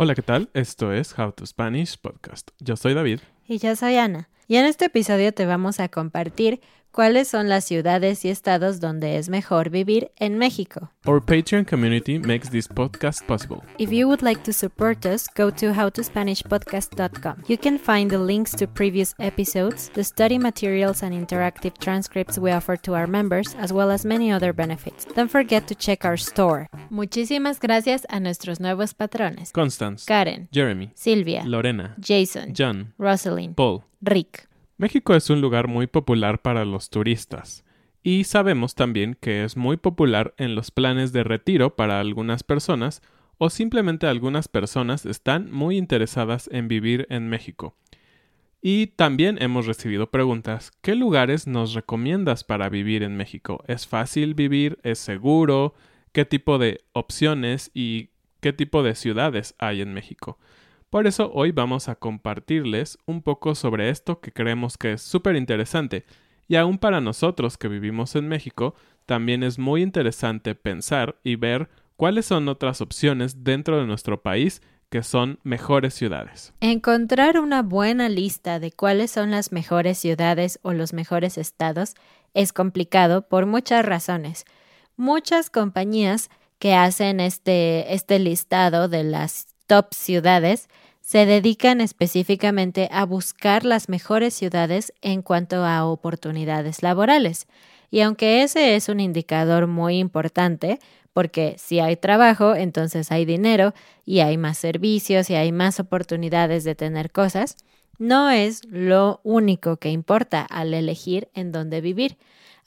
Hola, ¿qué tal? Esto es How to Spanish Podcast. Yo soy David. Y yo soy Ana. Y en este episodio te vamos a compartir cuáles son las ciudades y estados donde es mejor vivir en México. Our Patreon community makes this podcast possible. If you would like to support us, go to howtospanishpodcast.com. You can find the links to previous episodes, the study materials and interactive transcripts we offer to our members, as well as many other benefits. Don't forget to check our store. Muchísimas gracias a nuestros nuevos patrones. Constance, Karen, Jeremy, Silvia, Lorena, Jason, John, Rosalind, Paul. Rick. México es un lugar muy popular para los turistas. Y sabemos también que es muy popular en los planes de retiro para algunas personas o simplemente algunas personas están muy interesadas en vivir en México. Y también hemos recibido preguntas, ¿qué lugares nos recomiendas para vivir en México? ¿Es fácil vivir? ¿Es seguro? ¿Qué tipo de opciones y qué tipo de ciudades hay en México? Por eso hoy vamos a compartirles un poco sobre esto que creemos que es súper interesante y aún para nosotros que vivimos en México, también es muy interesante pensar y ver cuáles son otras opciones dentro de nuestro país que son mejores ciudades. Encontrar una buena lista de cuáles son las mejores ciudades o los mejores estados es complicado por muchas razones. Muchas compañías que hacen este, este listado de las top ciudades se dedican específicamente a buscar las mejores ciudades en cuanto a oportunidades laborales. Y aunque ese es un indicador muy importante, porque si hay trabajo, entonces hay dinero y hay más servicios y hay más oportunidades de tener cosas, no es lo único que importa al elegir en dónde vivir.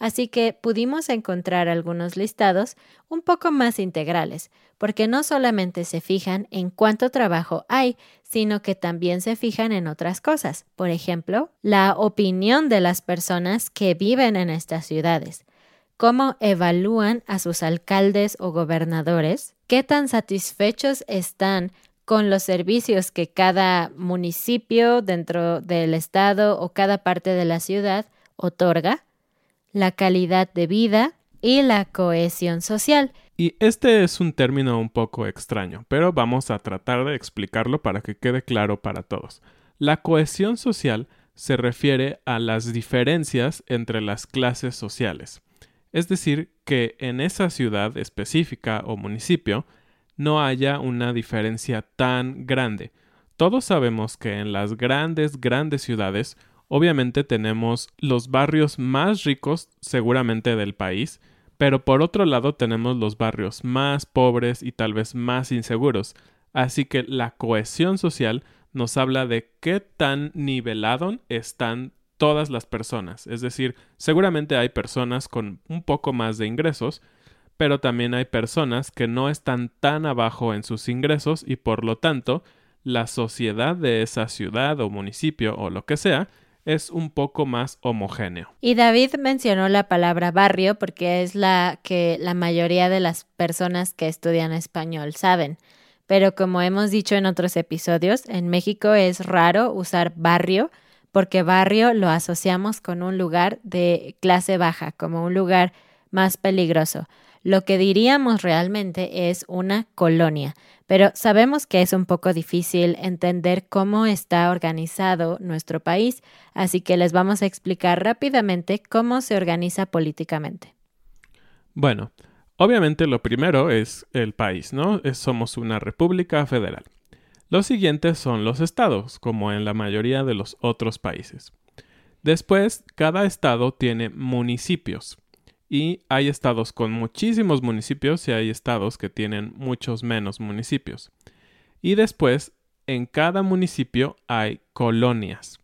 Así que pudimos encontrar algunos listados un poco más integrales, porque no solamente se fijan en cuánto trabajo hay, sino que también se fijan en otras cosas. Por ejemplo, la opinión de las personas que viven en estas ciudades cómo evalúan a sus alcaldes o gobernadores, qué tan satisfechos están con los servicios que cada municipio dentro del estado o cada parte de la ciudad otorga, la calidad de vida y la cohesión social. Y este es un término un poco extraño, pero vamos a tratar de explicarlo para que quede claro para todos. La cohesión social se refiere a las diferencias entre las clases sociales. Es decir, que en esa ciudad específica o municipio no haya una diferencia tan grande. Todos sabemos que en las grandes, grandes ciudades obviamente tenemos los barrios más ricos seguramente del país, pero por otro lado tenemos los barrios más pobres y tal vez más inseguros. Así que la cohesión social nos habla de qué tan nivelado están todas las personas. Es decir, seguramente hay personas con un poco más de ingresos, pero también hay personas que no están tan abajo en sus ingresos y por lo tanto la sociedad de esa ciudad o municipio o lo que sea es un poco más homogéneo. Y David mencionó la palabra barrio porque es la que la mayoría de las personas que estudian español saben. Pero como hemos dicho en otros episodios, en México es raro usar barrio porque barrio lo asociamos con un lugar de clase baja, como un lugar más peligroso. Lo que diríamos realmente es una colonia, pero sabemos que es un poco difícil entender cómo está organizado nuestro país, así que les vamos a explicar rápidamente cómo se organiza políticamente. Bueno, obviamente lo primero es el país, ¿no? somos una república federal. Los siguientes son los estados, como en la mayoría de los otros países. Después, cada estado tiene municipios y hay estados con muchísimos municipios y hay estados que tienen muchos menos municipios. Y después, en cada municipio hay colonias.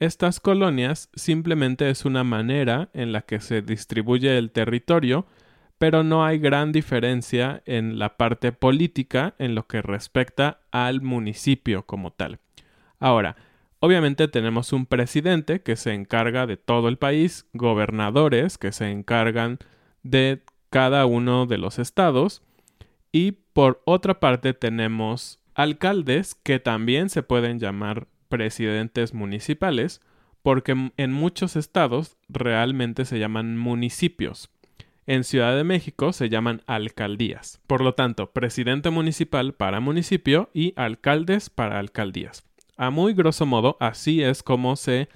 Estas colonias simplemente es una manera en la que se distribuye el territorio, pero no hay gran diferencia en la parte política en lo que respecta al municipio como tal. Ahora, Obviamente tenemos un presidente que se encarga de todo el país, gobernadores que se encargan de cada uno de los estados y por otra parte tenemos alcaldes que también se pueden llamar presidentes municipales porque en muchos estados realmente se llaman municipios. En Ciudad de México se llaman alcaldías. Por lo tanto, presidente municipal para municipio y alcaldes para alcaldías. A muy grosso modo, así es como se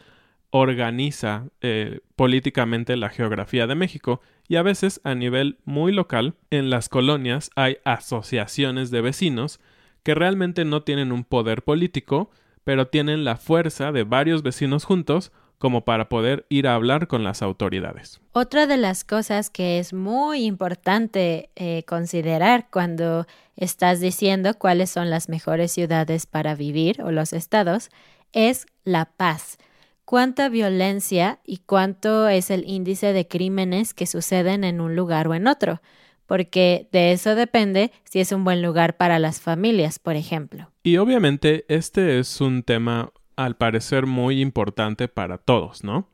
organiza eh, políticamente la geografía de México. Y a veces a nivel muy local, en las colonias hay asociaciones de vecinos que realmente no tienen un poder político, pero tienen la fuerza de varios vecinos juntos como para poder ir a hablar con las autoridades. Otra de las cosas que es muy importante eh, considerar cuando estás diciendo cuáles son las mejores ciudades para vivir o los estados es la paz. Cuánta violencia y cuánto es el índice de crímenes que suceden en un lugar o en otro, porque de eso depende si es un buen lugar para las familias, por ejemplo. Y obviamente este es un tema al parecer muy importante para todos, ¿no?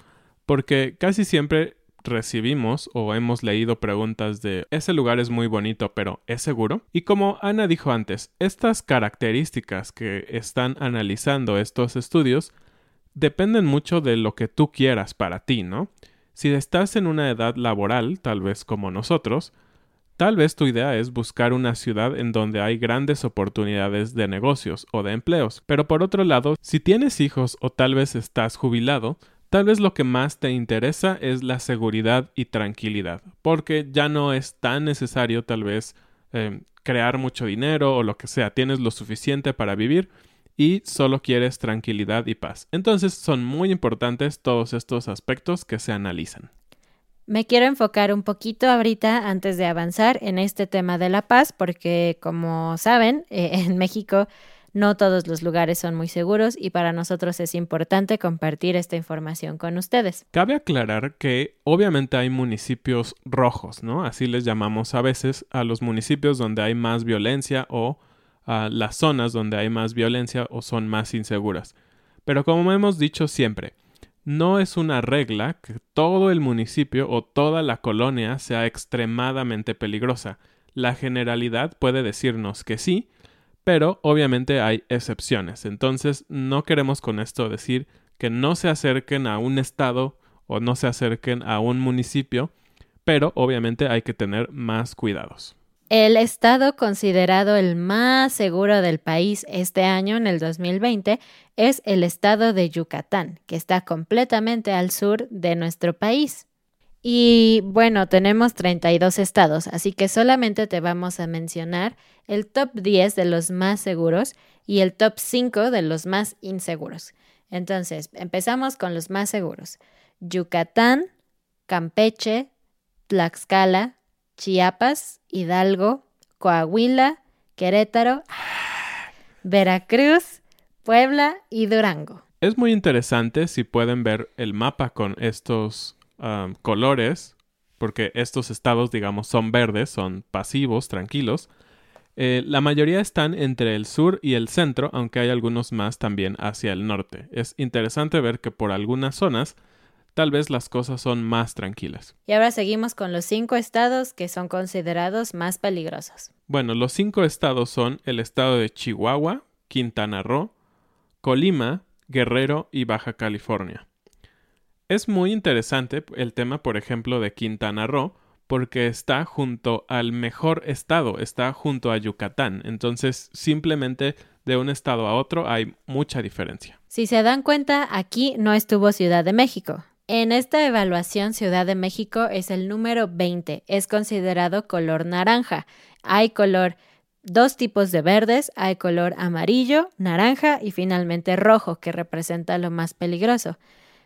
Porque casi siempre recibimos o hemos leído preguntas de ese lugar es muy bonito, pero ¿es seguro? Y como Ana dijo antes, estas características que están analizando estos estudios dependen mucho de lo que tú quieras para ti, ¿no? Si estás en una edad laboral, tal vez como nosotros, Tal vez tu idea es buscar una ciudad en donde hay grandes oportunidades de negocios o de empleos, pero por otro lado, si tienes hijos o tal vez estás jubilado, tal vez lo que más te interesa es la seguridad y tranquilidad, porque ya no es tan necesario tal vez eh, crear mucho dinero o lo que sea, tienes lo suficiente para vivir y solo quieres tranquilidad y paz. Entonces son muy importantes todos estos aspectos que se analizan. Me quiero enfocar un poquito ahorita antes de avanzar en este tema de la paz, porque como saben, eh, en México no todos los lugares son muy seguros y para nosotros es importante compartir esta información con ustedes. Cabe aclarar que obviamente hay municipios rojos, ¿no? Así les llamamos a veces a los municipios donde hay más violencia o a las zonas donde hay más violencia o son más inseguras. Pero como hemos dicho siempre, no es una regla que todo el municipio o toda la colonia sea extremadamente peligrosa. La generalidad puede decirnos que sí, pero obviamente hay excepciones. Entonces no queremos con esto decir que no se acerquen a un estado o no se acerquen a un municipio, pero obviamente hay que tener más cuidados. El estado considerado el más seguro del país este año, en el 2020, es el estado de Yucatán, que está completamente al sur de nuestro país. Y bueno, tenemos 32 estados, así que solamente te vamos a mencionar el top 10 de los más seguros y el top 5 de los más inseguros. Entonces, empezamos con los más seguros. Yucatán, Campeche, Tlaxcala, Chiapas, Hidalgo, Coahuila, Querétaro, Veracruz, Puebla y Durango. Es muy interesante si pueden ver el mapa con estos um, colores, porque estos estados, digamos, son verdes, son pasivos, tranquilos. Eh, la mayoría están entre el sur y el centro, aunque hay algunos más también hacia el norte. Es interesante ver que por algunas zonas tal vez las cosas son más tranquilas. Y ahora seguimos con los cinco estados que son considerados más peligrosos. Bueno, los cinco estados son el estado de Chihuahua, Quintana Roo, Colima, Guerrero y Baja California. Es muy interesante el tema, por ejemplo, de Quintana Roo, porque está junto al mejor estado, está junto a Yucatán. Entonces, simplemente de un estado a otro hay mucha diferencia. Si se dan cuenta, aquí no estuvo Ciudad de México. En esta evaluación, Ciudad de México es el número 20. Es considerado color naranja. Hay color dos tipos de verdes, hay color amarillo, naranja y finalmente rojo, que representa lo más peligroso.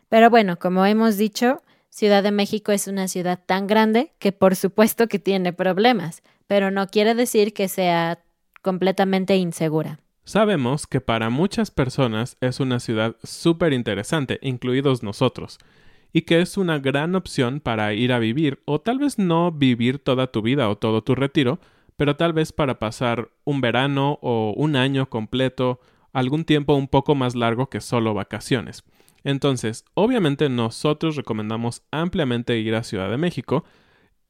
Pero bueno, como hemos dicho, Ciudad de México es una ciudad tan grande que por supuesto que tiene problemas, pero no quiere decir que sea completamente insegura. Sabemos que para muchas personas es una ciudad súper interesante, incluidos nosotros, y que es una gran opción para ir a vivir, o tal vez no vivir toda tu vida o todo tu retiro, pero tal vez para pasar un verano o un año completo, algún tiempo un poco más largo que solo vacaciones. Entonces, obviamente nosotros recomendamos ampliamente ir a Ciudad de México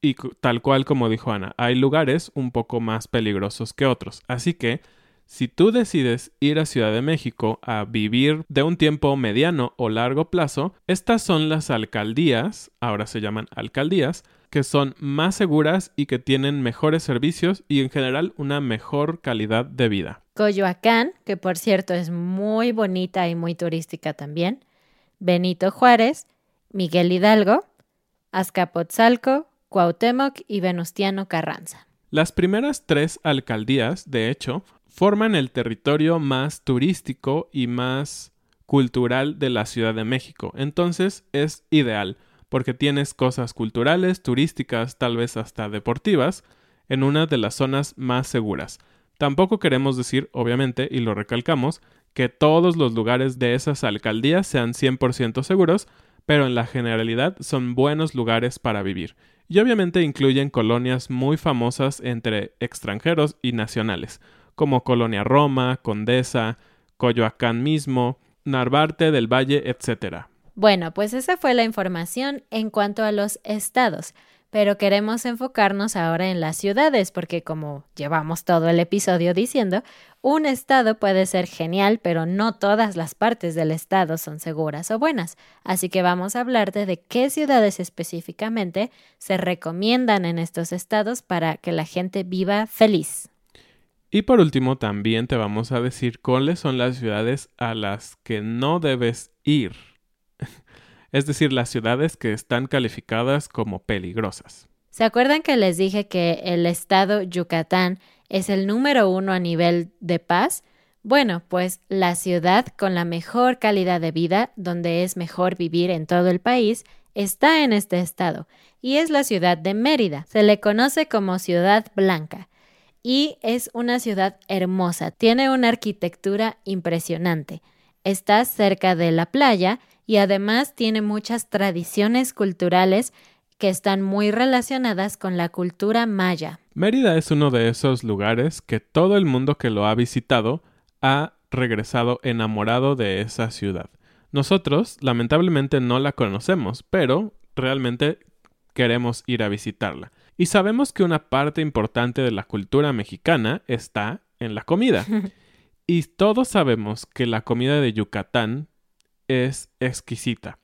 y tal cual como dijo Ana, hay lugares un poco más peligrosos que otros. Así que, si tú decides ir a Ciudad de México a vivir de un tiempo mediano o largo plazo, estas son las alcaldías, ahora se llaman alcaldías, que son más seguras y que tienen mejores servicios y en general una mejor calidad de vida. Coyoacán, que por cierto es muy bonita y muy turística también, Benito Juárez, Miguel Hidalgo, Azcapotzalco, Cuauhtémoc y Venustiano Carranza. Las primeras tres alcaldías, de hecho, forman el territorio más turístico y más cultural de la Ciudad de México. Entonces es ideal, porque tienes cosas culturales, turísticas, tal vez hasta deportivas, en una de las zonas más seguras. Tampoco queremos decir, obviamente, y lo recalcamos, que todos los lugares de esas alcaldías sean 100% seguros, pero en la generalidad son buenos lugares para vivir. Y obviamente incluyen colonias muy famosas entre extranjeros y nacionales, como Colonia Roma, Condesa, Coyoacán mismo, Narvarte del Valle, etc. Bueno, pues esa fue la información en cuanto a los estados pero queremos enfocarnos ahora en las ciudades, porque como llevamos todo el episodio diciendo, un estado puede ser genial, pero no todas las partes del estado son seguras o buenas. Así que vamos a hablarte de qué ciudades específicamente se recomiendan en estos estados para que la gente viva feliz. Y por último, también te vamos a decir cuáles son las ciudades a las que no debes ir es decir, las ciudades que están calificadas como peligrosas. ¿Se acuerdan que les dije que el estado Yucatán es el número uno a nivel de paz? Bueno, pues la ciudad con la mejor calidad de vida, donde es mejor vivir en todo el país, está en este estado, y es la ciudad de Mérida. Se le conoce como Ciudad Blanca, y es una ciudad hermosa, tiene una arquitectura impresionante. Está cerca de la playa y además tiene muchas tradiciones culturales que están muy relacionadas con la cultura maya. Mérida es uno de esos lugares que todo el mundo que lo ha visitado ha regresado enamorado de esa ciudad. Nosotros, lamentablemente, no la conocemos, pero realmente queremos ir a visitarla. Y sabemos que una parte importante de la cultura mexicana está en la comida. y todos sabemos que la comida de Yucatán es exquisita.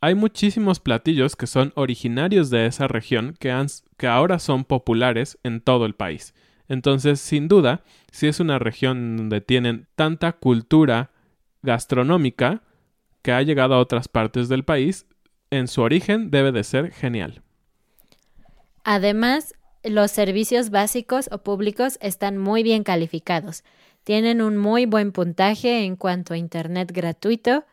hay muchísimos platillos que son originarios de esa región que, que ahora son populares en todo el país. Entonces, sin duda, si es una región donde tienen tanta cultura gastronómica que ha llegado a otras partes del país, en su origen debe de ser genial. Además, los servicios básicos o públicos están muy bien calificados. Tienen un muy buen puntaje en cuanto a Internet gratuito,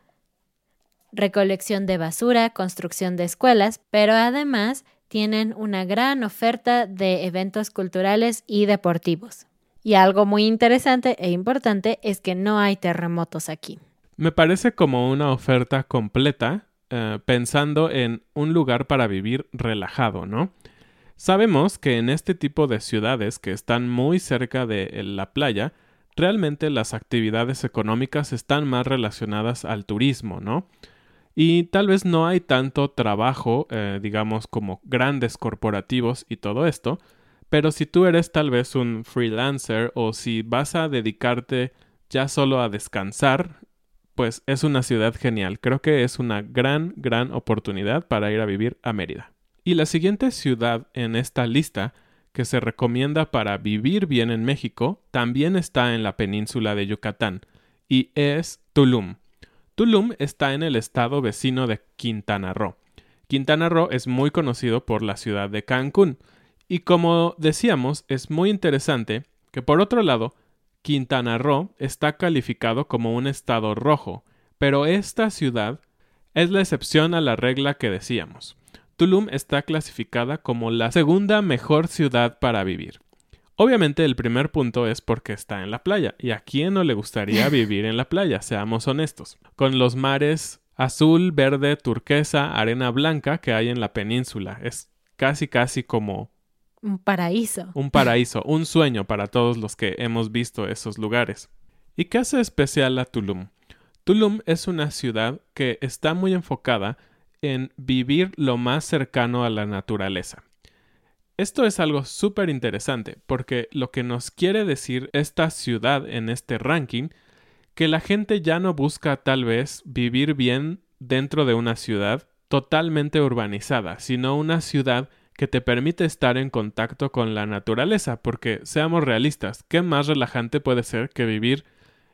recolección de basura, construcción de escuelas, pero además tienen una gran oferta de eventos culturales y deportivos. Y algo muy interesante e importante es que no hay terremotos aquí. Me parece como una oferta completa eh, pensando en un lugar para vivir relajado, ¿no? Sabemos que en este tipo de ciudades que están muy cerca de la playa, realmente las actividades económicas están más relacionadas al turismo, ¿no? Y tal vez no hay tanto trabajo, eh, digamos, como grandes corporativos y todo esto, pero si tú eres tal vez un freelancer o si vas a dedicarte ya solo a descansar, pues es una ciudad genial. Creo que es una gran, gran oportunidad para ir a vivir a Mérida. Y la siguiente ciudad en esta lista que se recomienda para vivir bien en México también está en la península de Yucatán y es Tulum. Tulum está en el estado vecino de Quintana Roo. Quintana Roo es muy conocido por la ciudad de Cancún y como decíamos es muy interesante que por otro lado Quintana Roo está calificado como un estado rojo, pero esta ciudad es la excepción a la regla que decíamos. Tulum está clasificada como la segunda mejor ciudad para vivir. Obviamente el primer punto es porque está en la playa, y a quién no le gustaría vivir en la playa, seamos honestos, con los mares azul, verde, turquesa, arena blanca que hay en la península. Es casi casi como un paraíso. Un paraíso, un sueño para todos los que hemos visto esos lugares. ¿Y qué hace especial a Tulum? Tulum es una ciudad que está muy enfocada en vivir lo más cercano a la naturaleza. Esto es algo súper interesante porque lo que nos quiere decir esta ciudad en este ranking, que la gente ya no busca tal vez vivir bien dentro de una ciudad totalmente urbanizada, sino una ciudad que te permite estar en contacto con la naturaleza, porque seamos realistas, ¿qué más relajante puede ser que vivir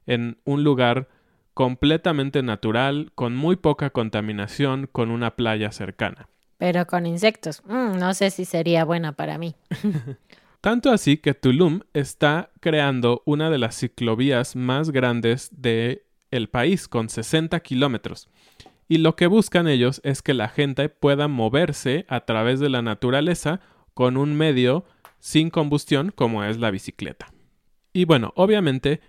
en un lugar completamente natural, con muy poca contaminación, con una playa cercana? Pero con insectos, mm, no sé si sería buena para mí. Tanto así que Tulum está creando una de las ciclovías más grandes del el país, con 60 kilómetros y lo que buscan ellos es que la gente pueda moverse a través de la naturaleza con un medio sin combustión como es la bicicleta. Y bueno, obviamente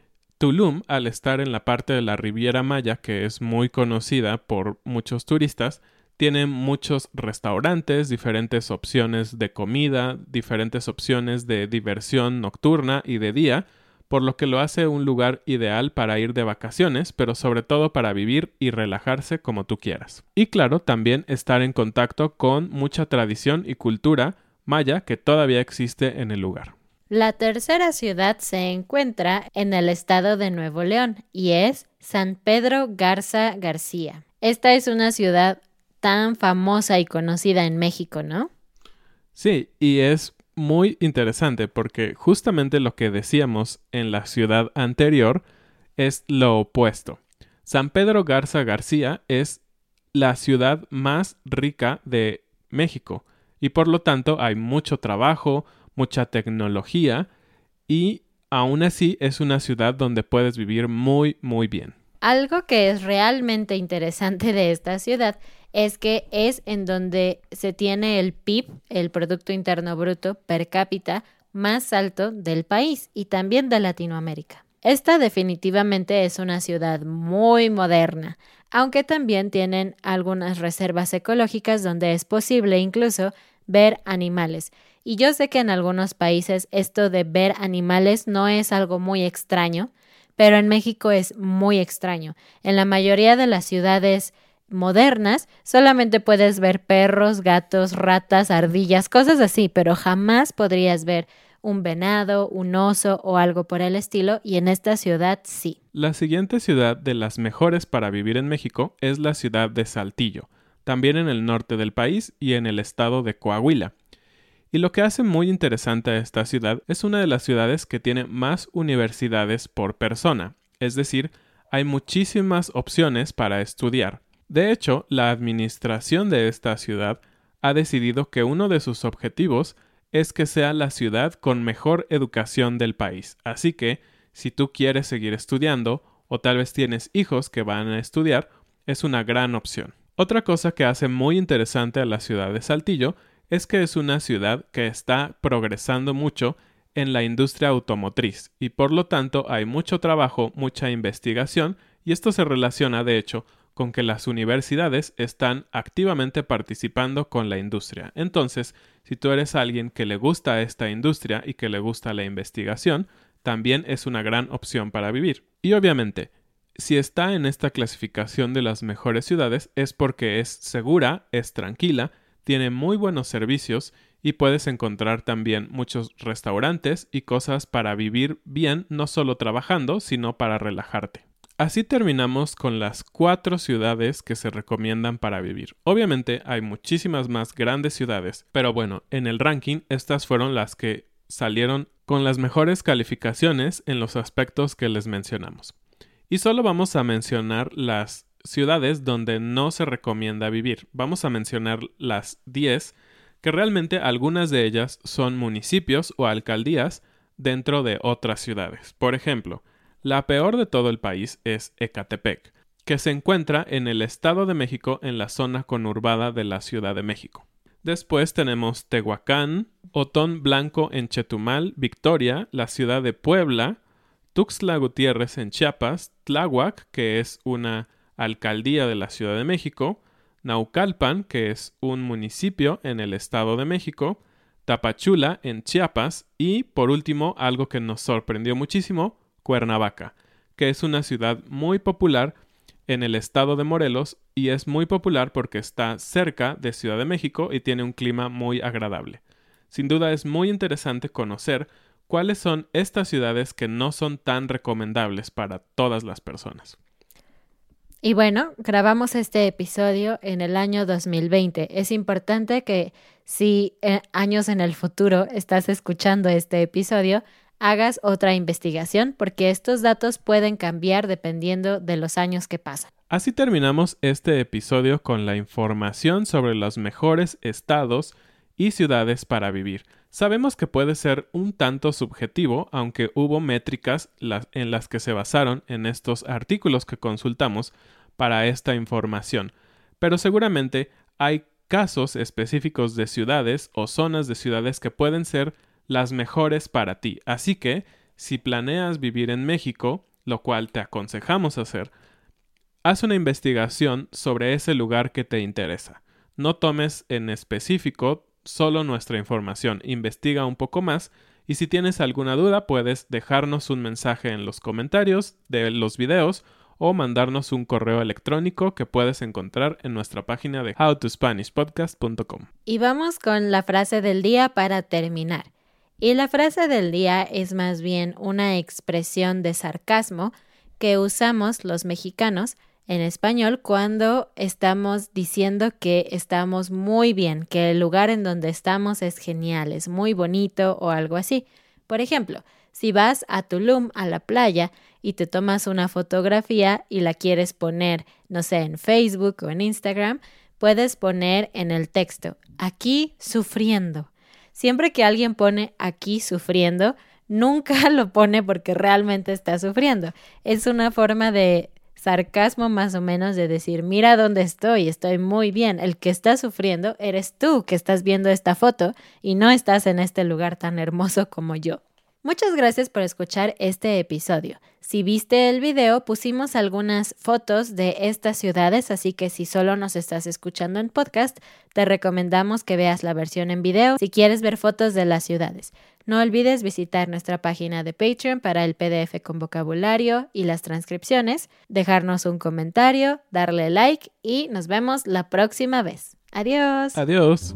Tulum, al estar en la parte de la Riviera Maya, que es muy conocida por muchos turistas, tiene muchos restaurantes, diferentes opciones de comida, diferentes opciones de diversión nocturna y de día, por lo que lo hace un lugar ideal para ir de vacaciones, pero sobre todo para vivir y relajarse como tú quieras. Y claro, también estar en contacto con mucha tradición y cultura maya que todavía existe en el lugar. La tercera ciudad se encuentra en el estado de Nuevo León y es San Pedro Garza García. Esta es una ciudad tan famosa y conocida en México, ¿no? Sí, y es muy interesante porque justamente lo que decíamos en la ciudad anterior es lo opuesto. San Pedro Garza García es la ciudad más rica de México y por lo tanto hay mucho trabajo, mucha tecnología y aún así es una ciudad donde puedes vivir muy muy bien. Algo que es realmente interesante de esta ciudad es que es en donde se tiene el PIB, el Producto Interno Bruto per cápita, más alto del país y también de Latinoamérica. Esta definitivamente es una ciudad muy moderna, aunque también tienen algunas reservas ecológicas donde es posible incluso ver animales. Y yo sé que en algunos países esto de ver animales no es algo muy extraño, pero en México es muy extraño. En la mayoría de las ciudades modernas solamente puedes ver perros, gatos, ratas, ardillas, cosas así, pero jamás podrías ver un venado, un oso o algo por el estilo, y en esta ciudad sí. La siguiente ciudad de las mejores para vivir en México es la ciudad de Saltillo, también en el norte del país y en el estado de Coahuila. Y lo que hace muy interesante a esta ciudad es una de las ciudades que tiene más universidades por persona, es decir, hay muchísimas opciones para estudiar. De hecho, la administración de esta ciudad ha decidido que uno de sus objetivos es que sea la ciudad con mejor educación del país. Así que, si tú quieres seguir estudiando, o tal vez tienes hijos que van a estudiar, es una gran opción. Otra cosa que hace muy interesante a la ciudad de Saltillo es que es una ciudad que está progresando mucho en la industria automotriz y por lo tanto hay mucho trabajo, mucha investigación y esto se relaciona de hecho con que las universidades están activamente participando con la industria. Entonces, si tú eres alguien que le gusta esta industria y que le gusta la investigación, también es una gran opción para vivir. Y obviamente, si está en esta clasificación de las mejores ciudades es porque es segura, es tranquila, tiene muy buenos servicios y puedes encontrar también muchos restaurantes y cosas para vivir bien, no solo trabajando, sino para relajarte. Así terminamos con las cuatro ciudades que se recomiendan para vivir. Obviamente hay muchísimas más grandes ciudades, pero bueno, en el ranking estas fueron las que salieron con las mejores calificaciones en los aspectos que les mencionamos. Y solo vamos a mencionar las ciudades donde no se recomienda vivir. Vamos a mencionar las 10, que realmente algunas de ellas son municipios o alcaldías dentro de otras ciudades. Por ejemplo, la peor de todo el país es Ecatepec, que se encuentra en el Estado de México en la zona conurbada de la Ciudad de México. Después tenemos Tehuacán, Otón Blanco en Chetumal, Victoria, la ciudad de Puebla, Tuxtla Gutiérrez en Chiapas, Tláhuac, que es una alcaldía de la Ciudad de México, Naucalpan, que es un municipio en el Estado de México, Tapachula en Chiapas y, por último, algo que nos sorprendió muchísimo, Cuernavaca, que es una ciudad muy popular en el estado de Morelos y es muy popular porque está cerca de Ciudad de México y tiene un clima muy agradable. Sin duda es muy interesante conocer cuáles son estas ciudades que no son tan recomendables para todas las personas. Y bueno, grabamos este episodio en el año 2020. Es importante que si eh, años en el futuro estás escuchando este episodio, hagas otra investigación porque estos datos pueden cambiar dependiendo de los años que pasan. Así terminamos este episodio con la información sobre los mejores estados y ciudades para vivir. Sabemos que puede ser un tanto subjetivo, aunque hubo métricas en las que se basaron en estos artículos que consultamos para esta información, pero seguramente hay casos específicos de ciudades o zonas de ciudades que pueden ser las mejores para ti. Así que, si planeas vivir en México, lo cual te aconsejamos hacer, haz una investigación sobre ese lugar que te interesa. No tomes en específico solo nuestra información, investiga un poco más y si tienes alguna duda puedes dejarnos un mensaje en los comentarios de los videos o mandarnos un correo electrónico que puedes encontrar en nuestra página de howtospanishpodcast.com. Y vamos con la frase del día para terminar. Y la frase del día es más bien una expresión de sarcasmo que usamos los mexicanos en español cuando estamos diciendo que estamos muy bien, que el lugar en donde estamos es genial, es muy bonito o algo así. Por ejemplo, si vas a Tulum, a la playa, y te tomas una fotografía y la quieres poner, no sé, en Facebook o en Instagram, puedes poner en el texto, aquí sufriendo. Siempre que alguien pone aquí sufriendo, nunca lo pone porque realmente está sufriendo. Es una forma de sarcasmo más o menos de decir, mira dónde estoy, estoy muy bien. El que está sufriendo eres tú que estás viendo esta foto y no estás en este lugar tan hermoso como yo. Muchas gracias por escuchar este episodio. Si viste el video, pusimos algunas fotos de estas ciudades, así que si solo nos estás escuchando en podcast, te recomendamos que veas la versión en video si quieres ver fotos de las ciudades. No olvides visitar nuestra página de Patreon para el PDF con vocabulario y las transcripciones, dejarnos un comentario, darle like y nos vemos la próxima vez. Adiós. Adiós.